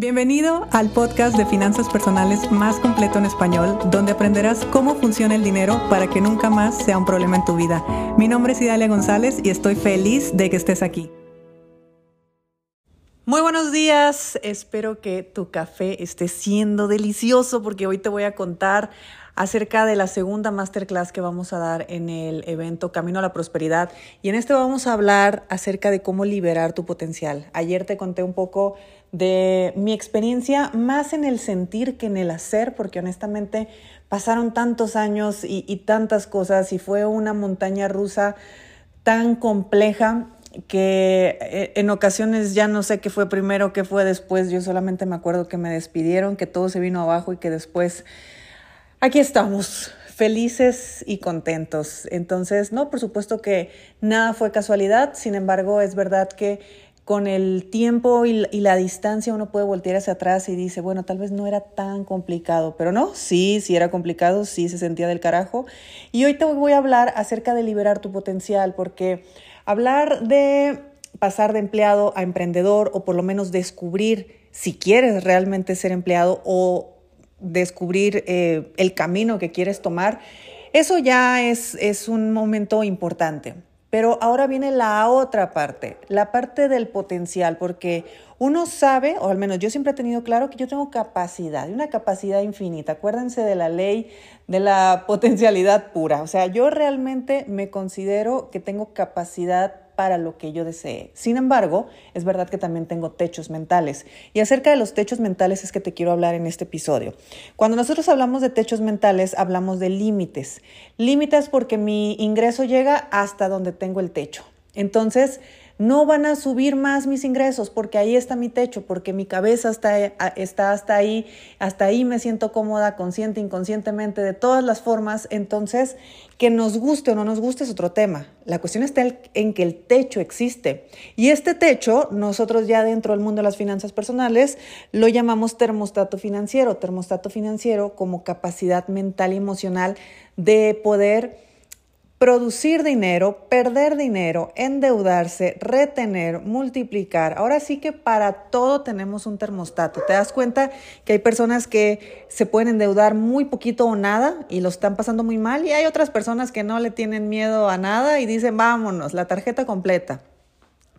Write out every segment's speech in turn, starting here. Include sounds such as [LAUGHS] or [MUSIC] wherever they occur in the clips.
Bienvenido al podcast de finanzas personales más completo en español, donde aprenderás cómo funciona el dinero para que nunca más sea un problema en tu vida. Mi nombre es Idalia González y estoy feliz de que estés aquí. Muy buenos días, espero que tu café esté siendo delicioso porque hoy te voy a contar acerca de la segunda masterclass que vamos a dar en el evento Camino a la Prosperidad. Y en este vamos a hablar acerca de cómo liberar tu potencial. Ayer te conté un poco de mi experiencia, más en el sentir que en el hacer, porque honestamente pasaron tantos años y, tantas cosas y fue una montaña rusa tan compleja que eh, en ocasiones ya no sé qué fue primero, qué fue después, yo solamente me acuerdo que me despidieron, que todo se vino abajo y que después Aquí estamos, felices y contentos. Entonces, no, por supuesto que nada fue casualidad, sin embargo, es verdad que con el tiempo y, la distancia uno puede voltear hacia atrás y dice, bueno, tal vez no era tan complicado, pero no, sí, sí era complicado, sí se sentía del carajo. Y hoy te voy a hablar acerca de liberar tu potencial, porque hablar de pasar de empleado a emprendedor o por lo menos descubrir si quieres realmente ser empleado o descubrir eh, el camino que quieres tomar, eso ya es, es un momento importante. Pero ahora viene la otra parte, la parte del potencial, porque uno sabe, o al menos yo siempre he tenido claro que yo tengo capacidad, una capacidad infinita. Acuérdense de la ley de la [LAUGHS] potencialidad pura. O sea, yo realmente me considero que tengo capacidad para lo que yo desee. Sin embargo, es verdad que también tengo techos mentales. Y acerca de los techos mentales es que te quiero hablar en este episodio. Cuando nosotros hablamos de techos mentales, hablamos de límites. Límites porque mi ingreso llega hasta donde tengo el techo. Entonces, no van a subir más mis ingresos porque ahí está mi techo, porque mi cabeza está, está hasta ahí, hasta ahí me siento cómoda, consciente, inconscientemente, de todas las formas. Entonces, que nos guste o no nos guste es otro tema. La cuestión está en que el techo existe. Y este techo, nosotros ya dentro del mundo de las finanzas personales, lo llamamos termostato financiero. Termostato financiero como capacidad mental y emocional de poder producir dinero, perder dinero, endeudarse, retener, multiplicar. Ahora sí que para todo tenemos un termostato. Te das cuenta que hay personas que se pueden endeudar muy poquito o nada y lo están pasando muy mal y hay otras personas que no le tienen miedo a nada y dicen vámonos, la tarjeta completa.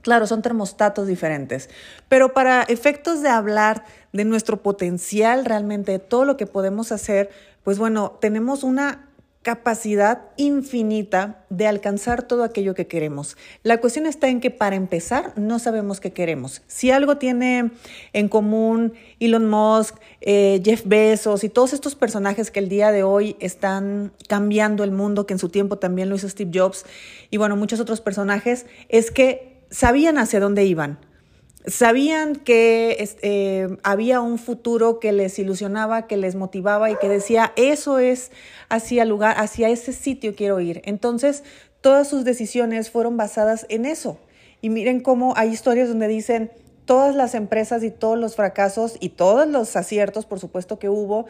Claro, son termostatos diferentes, pero para efectos de hablar de nuestro potencial realmente, de todo lo que podemos hacer, pues bueno, tenemos una capacidad infinita de alcanzar todo aquello que queremos. La cuestión está en que para empezar no sabemos qué queremos. Si algo tiene en común Elon Musk, eh, Jeff Bezos y todos estos personajes que el día de hoy están cambiando el mundo, que en su tiempo también lo hizo Steve Jobs y bueno, muchos otros personajes, es que sabían hacia dónde iban sabían que eh, había un futuro que les ilusionaba, que les motivaba y que decía, eso es hacia lugar, hacia ese sitio quiero ir. Entonces, todas sus decisiones fueron basadas en eso. Y miren cómo hay historias donde dicen, todas las empresas y todos los fracasos y todos los aciertos, por supuesto que hubo,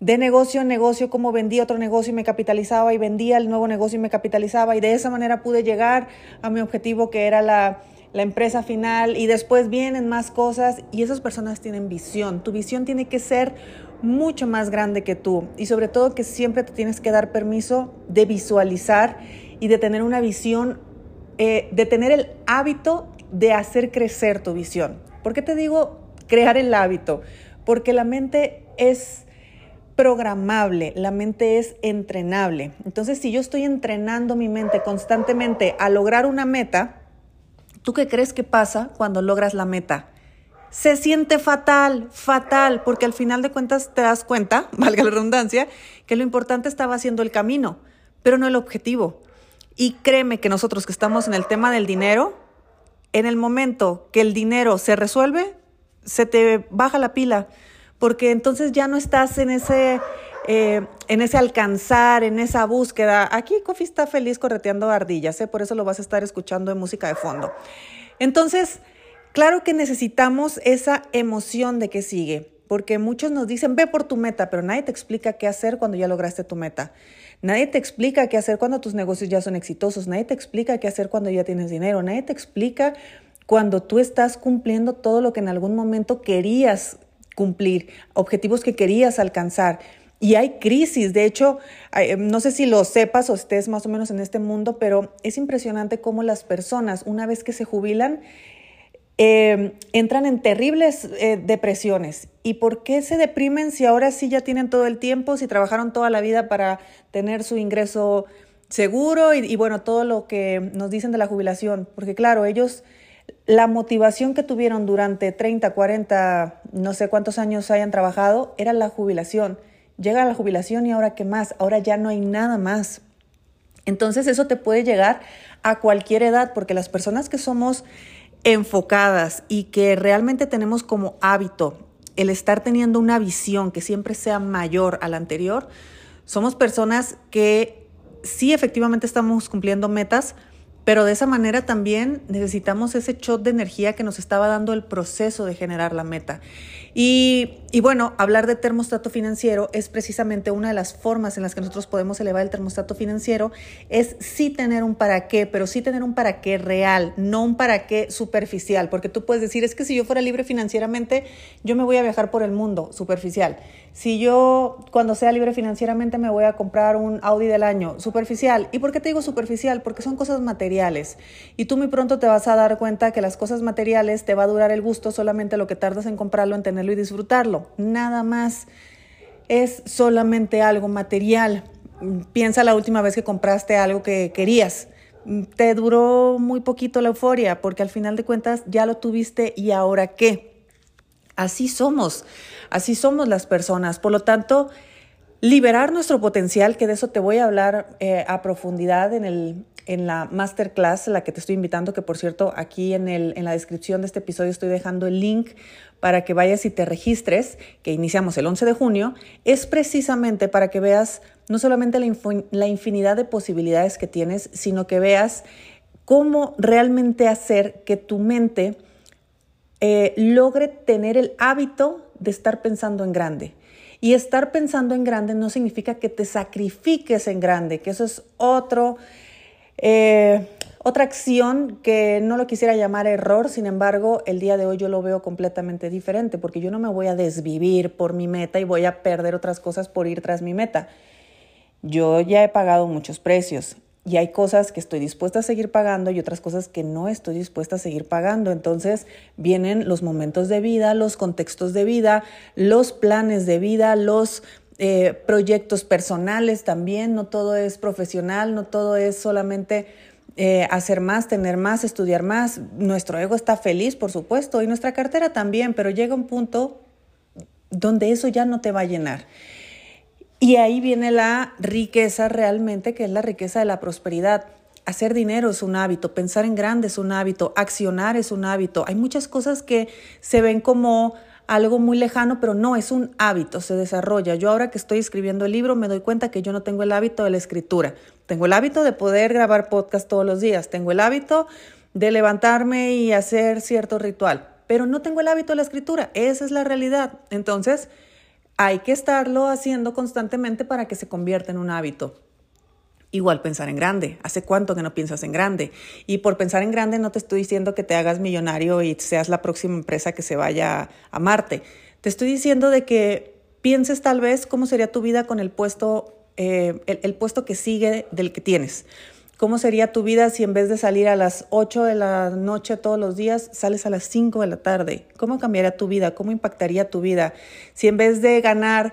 de negocio en negocio, cómo vendía otro negocio y me capitalizaba y vendía el nuevo negocio y me capitalizaba y de esa manera pude llegar a mi objetivo que era la la empresa final y después vienen más cosas y esas personas tienen visión. Tu visión tiene que ser mucho más grande que tú y sobre todo que siempre te tienes que dar permiso de visualizar y de tener una visión, eh, de tener el hábito de hacer crecer tu visión. ¿Por qué te digo crear el hábito? Porque la mente es programable, la mente es entrenable. Entonces, si yo estoy entrenando mi mente constantemente a lograr una meta, ¿Tú qué crees que pasa cuando logras la meta? Se siente fatal, fatal, porque al final de cuentas te das cuenta, [LAUGHS] valga la redundancia, que lo importante estaba haciendo el camino, pero no el objetivo. Y créeme que nosotros que estamos en el tema del dinero, en el momento que el dinero se resuelve, se te baja la pila, porque entonces ya no estás en ese eh, en ese alcanzar, en esa búsqueda. Aquí Kofi está feliz correteando ardillas, ¿eh? por eso lo vas a estar escuchando en música de fondo. Entonces, claro que necesitamos esa emoción de que sigue, porque muchos nos dicen, ve por tu meta, pero nadie te explica qué hacer cuando ya lograste tu meta. Nadie te explica qué hacer cuando tus negocios ya son exitosos, nadie te explica qué hacer cuando ya tienes dinero, nadie te explica cuando tú estás cumpliendo todo lo que en algún momento querías cumplir, objetivos que querías alcanzar. Y hay crisis, de hecho, no sé si lo sepas o estés más o menos en este mundo, pero es impresionante cómo las personas, una vez que se jubilan, eh, entran en terribles eh, depresiones. ¿Y por qué se deprimen si ahora sí ya tienen todo el tiempo, si trabajaron toda la vida para tener su ingreso seguro y, y bueno, todo lo que nos dicen de la jubilación? Porque claro, ellos la motivación que tuvieron durante 30, 40, no sé cuántos años hayan trabajado, era la jubilación. Llega la jubilación y ahora qué más, ahora ya no hay nada más. Entonces eso te puede llegar a cualquier edad, porque las personas que somos enfocadas y que realmente tenemos como hábito el estar teniendo una visión que siempre sea mayor a la anterior, somos personas que sí efectivamente estamos cumpliendo metas, pero de esa manera también necesitamos ese shot de energía que nos estaba dando el proceso de generar la meta. Y, bueno, hablar de termostato financiero es precisamente una de las formas en las que nosotros podemos elevar el termostato financiero, es sí tener un para qué, pero sí tener un para qué real, no un para qué superficial, porque tú puedes decir, es que si yo fuera libre financieramente, yo me voy a viajar por el mundo, superficial. Si yo cuando sea libre financieramente me voy a comprar un Audi del año, superficial. ¿Y por qué te digo superficial? Porque son cosas materiales. Y tú muy pronto te vas a dar cuenta que las cosas materiales te va a durar el gusto solamente lo que tardas en comprarlo, en y disfrutarlo. Nada más es solamente algo material. Piensa la última vez que compraste algo que querías. Te duró muy poquito la euforia porque al final de cuentas ya lo tuviste y ahora qué. Así somos, así somos las personas. Por lo tanto, liberar nuestro potencial, que de eso te voy a hablar eh, a profundidad en, el, en la masterclass, la que te estoy invitando, que por cierto, aquí en, el, en la descripción de este episodio estoy dejando el link para que vayas y te registres, que iniciamos el 11 de junio, es precisamente para que veas no solamente la, infinidad de posibilidades que tienes, sino que veas cómo realmente hacer que tu mente eh, logre tener el hábito de estar pensando en grande. Y estar pensando en grande no significa que te sacrifiques en grande, que eso es otro, eh, otra acción que no lo quisiera llamar error, sin embargo, el día de hoy yo lo veo completamente diferente, porque yo no me voy a desvivir por mi meta y voy a perder otras cosas por ir tras mi meta. Yo ya he pagado muchos precios y hay cosas que estoy dispuesta a seguir pagando y otras cosas que no estoy dispuesta a seguir pagando. Entonces vienen los momentos de vida, los contextos de vida, los planes de vida, los eh, proyectos personales también. No todo es profesional, no todo es solamente eh, hacer más, tener más, estudiar más. Nuestro ego está feliz, por supuesto, y nuestra cartera también, pero llega un punto donde eso ya no te va a llenar. Y ahí viene la riqueza realmente, que es la riqueza de la prosperidad. Hacer dinero es un hábito, pensar en grande es un hábito, accionar es un hábito. Hay muchas cosas que se ven como algo muy lejano, pero no, es un hábito, se desarrolla. Yo ahora que estoy escribiendo el libro me doy cuenta que yo no tengo el hábito de la escritura. Tengo el hábito de poder grabar podcast todos los días, tengo el hábito de levantarme y hacer cierto ritual, pero no tengo el hábito de la escritura. Esa es la realidad. Entonces, hay que estarlo haciendo constantemente para que se convierta en un hábito. Igual pensar en grande. ¿Hace cuánto que no piensas en grande? Y por pensar en grande no te estoy diciendo que te hagas millonario y seas la próxima empresa que se vaya a Marte. Te estoy diciendo de que pienses tal vez cómo sería tu vida con el puesto, eh, el puesto que sigue del que tienes. ¿Cómo sería tu vida si en vez de salir a las 8 de la noche todos los días, sales a las 5 de la tarde? ¿Cómo cambiaría tu vida? ¿Cómo impactaría tu vida? Si en vez de ganar,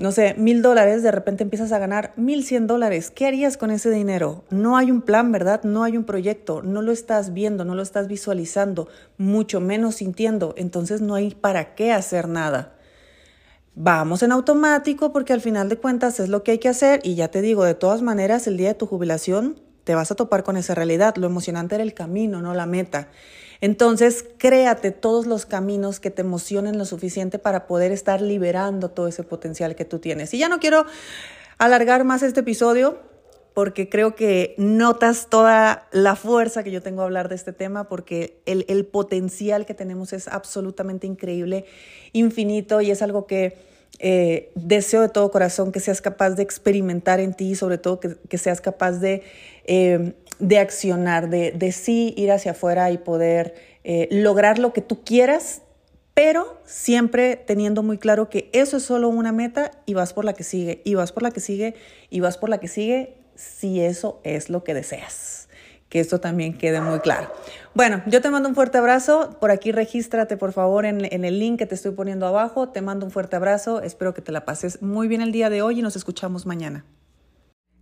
no sé, mil dólares, de repente empiezas a ganar mil cien dólares, ¿qué harías con ese dinero? No hay un plan, ¿verdad? No hay un proyecto, no lo estás viendo, no lo estás visualizando, mucho menos sintiendo, entonces no hay para qué hacer nada vamos en automático porque al final de cuentas es lo que hay que hacer y ya te digo, de todas maneras, el día de tu jubilación te vas a topar con esa realidad. Lo emocionante era el camino, no la meta. Entonces, créate todos los caminos que te emocionen lo suficiente para poder estar liberando todo ese potencial que tú tienes. Y ya no quiero alargar más este episodio porque creo que notas toda la fuerza que yo tengo a hablar de este tema, porque el, el potencial que tenemos es absolutamente increíble, infinito, y es algo que eh, deseo de todo corazón que seas capaz de experimentar en ti, sobre todo que, seas capaz de, eh, de accionar, de, de, sí ir hacia afuera y poder eh, lograr lo que tú quieras, pero siempre teniendo muy claro que eso es solo una meta y vas por la que sigue, y vas por la que sigue, y vas por la que sigue, si eso es lo que deseas. Que esto también quede muy claro. Bueno, yo te mando un fuerte abrazo. Por aquí regístrate, por favor, en, en, el link que te estoy poniendo abajo. Te mando un fuerte abrazo. Espero que te la pases muy bien el día de hoy y nos escuchamos mañana.